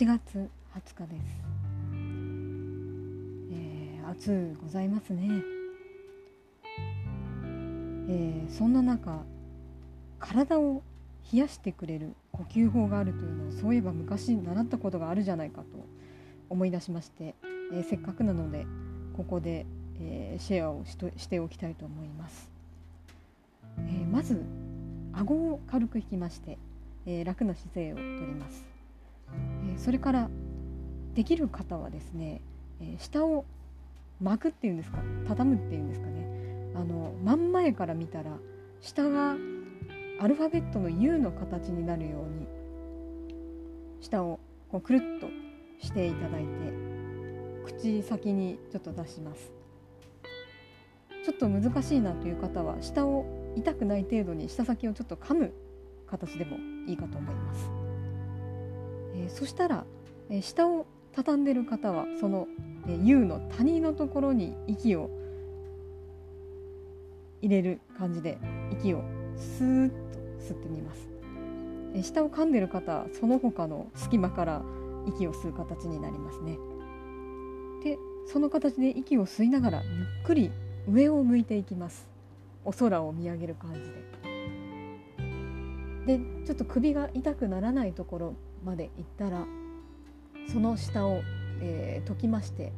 7月20日です、えー、暑うございますね、えー、そんな中体を冷やしてくれる呼吸法があるというのをそういえば昔習ったことがあるじゃないかと思い出しまして、えー、せっかくなのでここで、えー、シェアをしとしておきたいと思います、えー、まず顎を軽く引きまして、え楽な姿勢をとります、それからできる方はですね、え下を巻くっていうんですか畳むっていうんですかね。あの真ん前から見たら下がアルファベットの U の形になるように下をこうくるっとしていただいて口先にちょっと出します。ちょっと難しいなという方は下を痛くない程度に舌先をちょっと噛む形でもいいかと思います、えー、そしたら、えー、下を畳んでる方はその、えー、U の谷のところに息を入れる感じで息をスーッと吸ってみます、え下を噛んでる方はその他の隙間から息を吸う形になりますね。でその形で息を吸いながらゆっくり上を向いていきます。お空を見上げる感じで。でちょっと首が痛くならないところまで行ったらその下を、えー、解きまして、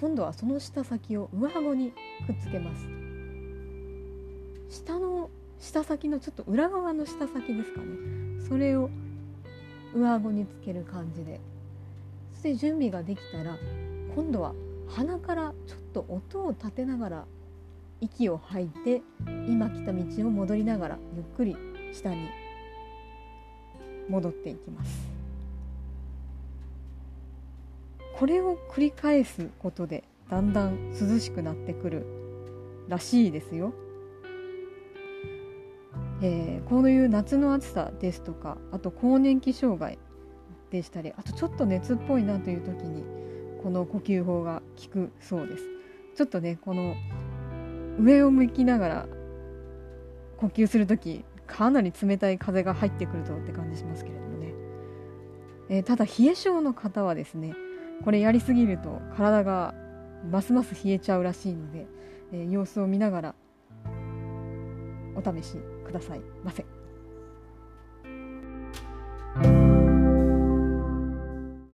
今度はその下先を上顎にくっつけます。下の下先のちょっと裏側の下先ですかね。それを上顎につける感じで。そして準備ができたら今度は鼻からちょっと音を立てながら息を吐いて今来た道を戻りながらゆっくり下に戻っていきますこれを繰り返すことでだんだん涼しくなってくるらしいですよ。えー、こういう夏の暑さですとかあと更年期障害でしたりあとちょっと熱っぽいなという時にこの呼吸法が効くそうですちょっとねこの上を向きながら呼吸する時かなり冷たい風が入ってくるとって感じしますけれどもね、えー、ただ冷え性の方はですねこれやりすぎると体がますます冷えちゃうらしいので、えー、様子を見ながらお試しくださいませ。